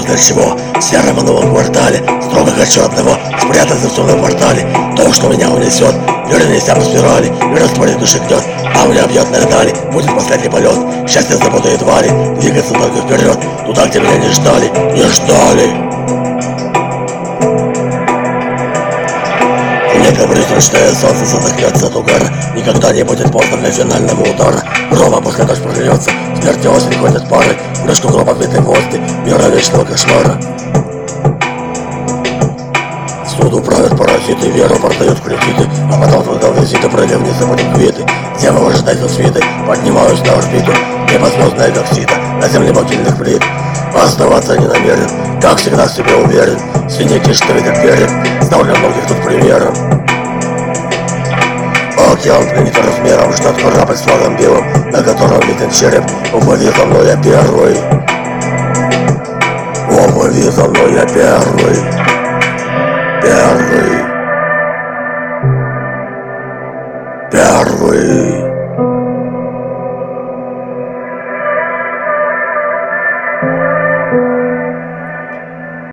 знаю для чего В сером новом квартале Строго хочу одного Спрятаться в темном портале То, что меня унесет Перенеся по спирали И растворит души гнет А меня бьет на дали Будет последний полет. Счастье забуду едва ли Двигаться только вперед Туда, где меня не ждали Не ждали. Не говори, ручное солнце задохнется от угара Никогда не будет поздно для финального удара. Грома после дождь прольется Смерть осень ходят пары Брюшку гроб обвитой воздух Мира вечного кошмара Суду правят паразиты, веру продают кредиты А потом твой визиты пролив не забудем квиты. Где вы ожидаете свиты, поднимаюсь на орбиту. Небо звездное как сито, на земле могильных плит. Оставаться не намерен, как всегда в себе уверен. Синяки, что видят перед, знал для многих тут примером. Океан гранит размером, ждет корабль с флагом белым На котором виден череп, уплыви за мной я первый Уплыви за мной я первый. Первый. Первый